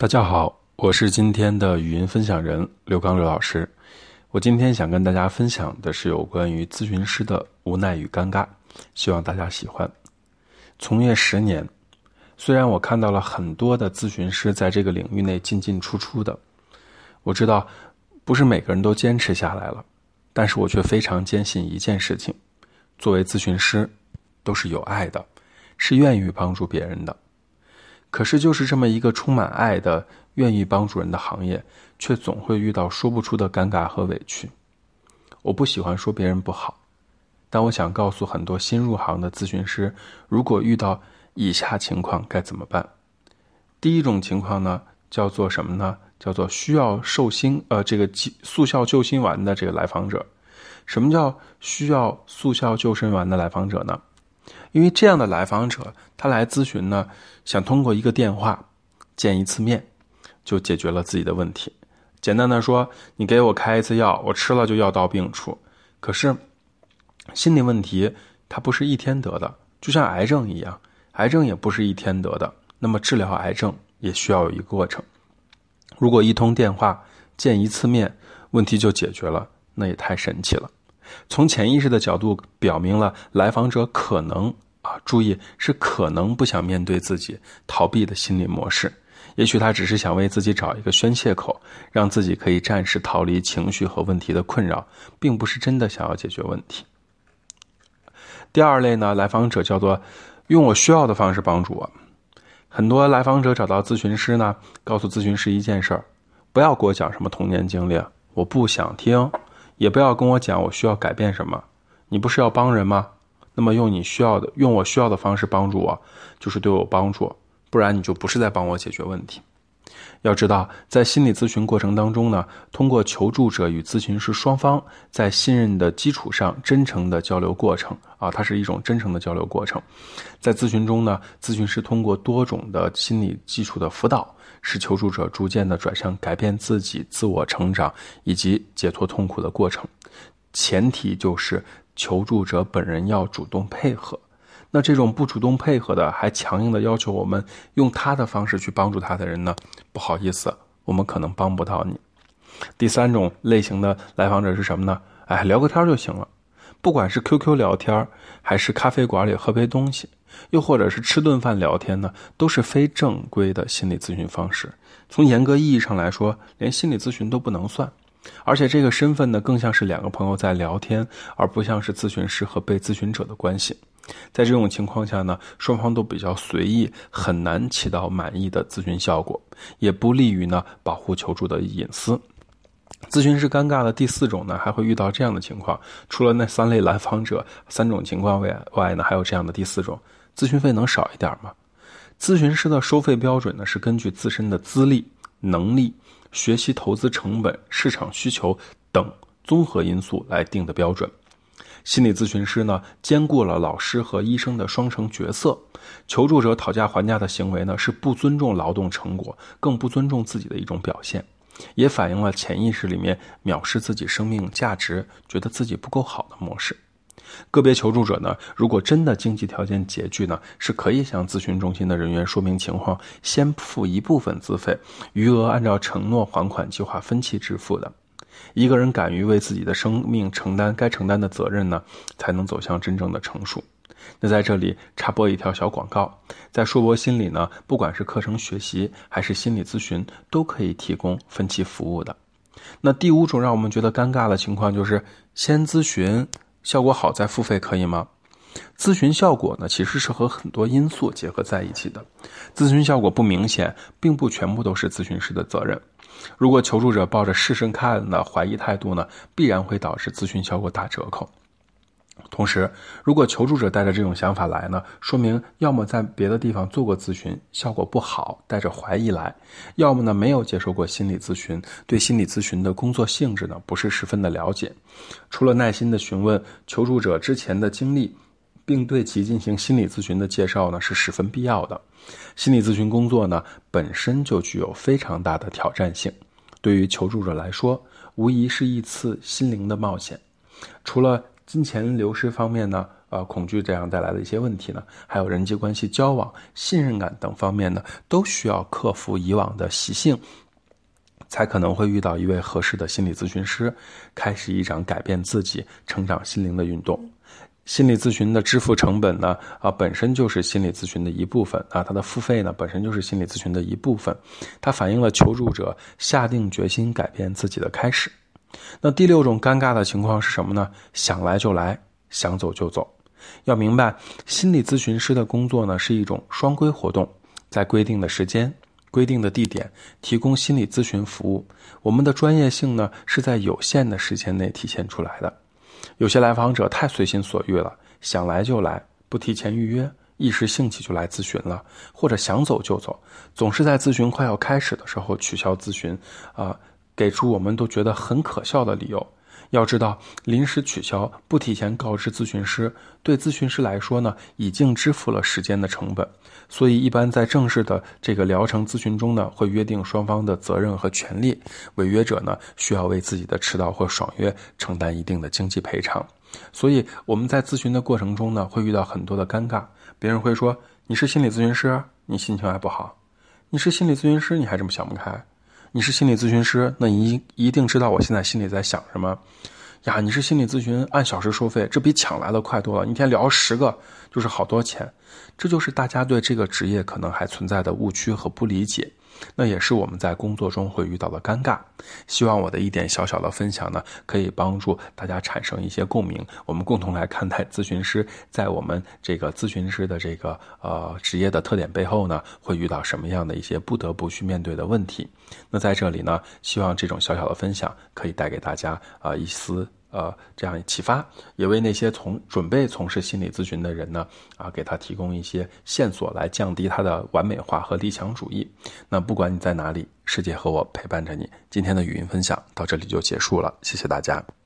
大家好，我是今天的语音分享人刘刚刘老师。我今天想跟大家分享的是有关于咨询师的无奈与尴尬，希望大家喜欢。从业十年，虽然我看到了很多的咨询师在这个领域内进进出出的，我知道不是每个人都坚持下来了，但是我却非常坚信一件事情：作为咨询师，都是有爱的，是愿意帮助别人的。可是，就是这么一个充满爱的、愿意帮助人的行业，却总会遇到说不出的尴尬和委屈。我不喜欢说别人不好，但我想告诉很多新入行的咨询师，如果遇到以下情况该怎么办？第一种情况呢，叫做什么呢？叫做需要寿星呃这个速效救心丸的这个来访者。什么叫需要速效救心丸的来访者呢？因为这样的来访者，他来咨询呢，想通过一个电话见一次面，就解决了自己的问题。简单的说，你给我开一次药，我吃了就药到病除。可是心理问题它不是一天得的，就像癌症一样，癌症也不是一天得的。那么治疗癌症也需要有一个过程。如果一通电话见一次面，问题就解决了，那也太神奇了。从潜意识的角度表明了来访者可能啊，注意是可能不想面对自己逃避的心理模式，也许他只是想为自己找一个宣泄口，让自己可以暂时逃离情绪和问题的困扰，并不是真的想要解决问题。第二类呢，来访者叫做用我需要的方式帮助我。很多来访者找到咨询师呢，告诉咨询师一件事儿：不要给我讲什么童年经历，我不想听。也不要跟我讲我需要改变什么，你不是要帮人吗？那么用你需要的，用我需要的方式帮助我，就是对我帮助，不然你就不是在帮我解决问题。要知道，在心理咨询过程当中呢，通过求助者与咨询师双方在信任的基础上真诚的交流过程啊，它是一种真诚的交流过程。在咨询中呢，咨询师通过多种的心理基础的辅导。使求助者逐渐的转向改变自己、自我成长以及解脱痛苦的过程，前提就是求助者本人要主动配合。那这种不主动配合的，还强硬的要求我们用他的方式去帮助他的人呢？不好意思，我们可能帮不到你。第三种类型的来访者是什么呢？哎，聊个天就行了，不管是 QQ 聊天，还是咖啡馆里喝杯东西。又或者是吃顿饭聊天呢，都是非正规的心理咨询方式。从严格意义上来说，连心理咨询都不能算。而且这个身份呢，更像是两个朋友在聊天，而不像是咨询师和被咨询者的关系。在这种情况下呢，双方都比较随意，很难起到满意的咨询效果，也不利于呢保护求助的隐私。咨询师尴尬的第四种呢，还会遇到这样的情况：除了那三类来访者三种情况外外呢，还有这样的第四种。咨询费能少一点吗？咨询师的收费标准呢，是根据自身的资历、能力、学习投资成本、市场需求等综合因素来定的标准。心理咨询师呢，兼顾了老师和医生的双重角色。求助者讨价还价的行为呢，是不尊重劳动成果，更不尊重自己的一种表现，也反映了潜意识里面藐视自己生命价值、觉得自己不够好的模式。个别求助者呢，如果真的经济条件拮据呢，是可以向咨询中心的人员说明情况，先付一部分资费，余额按照承诺还款计划分期支付的。一个人敢于为自己的生命承担该承担的责任呢，才能走向真正的成熟。那在这里插播一条小广告，在硕博心理呢，不管是课程学习还是心理咨询，都可以提供分期服务的。那第五种让我们觉得尴尬的情况就是先咨询。效果好再付费可以吗？咨询效果呢，其实是和很多因素结合在一起的。咨询效果不明显，并不全部都是咨询师的责任。如果求助者抱着试试看的怀疑态度呢，必然会导致咨询效果打折扣。同时，如果求助者带着这种想法来呢，说明要么在别的地方做过咨询，效果不好，带着怀疑来；要么呢没有接受过心理咨询，对心理咨询的工作性质呢不是十分的了解。除了耐心的询问求助者之前的经历，并对其进行心理咨询的介绍呢是十分必要的。心理咨询工作呢本身就具有非常大的挑战性，对于求助者来说，无疑是一次心灵的冒险。除了金钱流失方面呢，呃恐惧这样带来的一些问题呢，还有人际关系交往、信任感等方面呢，都需要克服以往的习性，才可能会遇到一位合适的心理咨询师，开始一场改变自己、成长心灵的运动。心理咨询的支付成本呢，啊，本身就是心理咨询的一部分啊，它的付费呢，本身就是心理咨询的一部分，它反映了求助者下定决心改变自己的开始。那第六种尴尬的情况是什么呢？想来就来，想走就走。要明白，心理咨询师的工作呢是一种双规活动，在规定的时间、规定的地点提供心理咨询服务。我们的专业性呢是在有限的时间内体现出来的。有些来访者太随心所欲了，想来就来，不提前预约，一时兴起就来咨询了，或者想走就走，总是在咨询快要开始的时候取消咨询，啊，给出我们都觉得很可笑的理由。要知道，临时取消不提前告知咨询师，对咨询师来说呢，已经支付了时间的成本。所以，一般在正式的这个疗程咨询中呢，会约定双方的责任和权利。违约者呢，需要为自己的迟到或爽约承担一定的经济赔偿。所以，我们在咨询的过程中呢，会遇到很多的尴尬。别人会说：“你是心理咨询师，你心情还不好；你是心理咨询师，你还这么想不开。”你是心理咨询师，那你一定知道我现在心里在想什么呀？你是心理咨询，按小时收费，这比抢来的快多了。一天聊十个就是好多钱，这就是大家对这个职业可能还存在的误区和不理解。那也是我们在工作中会遇到的尴尬。希望我的一点小小的分享呢，可以帮助大家产生一些共鸣。我们共同来看待咨询师在我们这个咨询师的这个呃职业的特点背后呢，会遇到什么样的一些不得不去面对的问题。那在这里呢，希望这种小小的分享可以带给大家啊一丝。呃，这样启发，也为那些从准备从事心理咨询的人呢，啊，给他提供一些线索，来降低他的完美化和理想主义。那不管你在哪里，世界和我陪伴着你。今天的语音分享到这里就结束了，谢谢大家。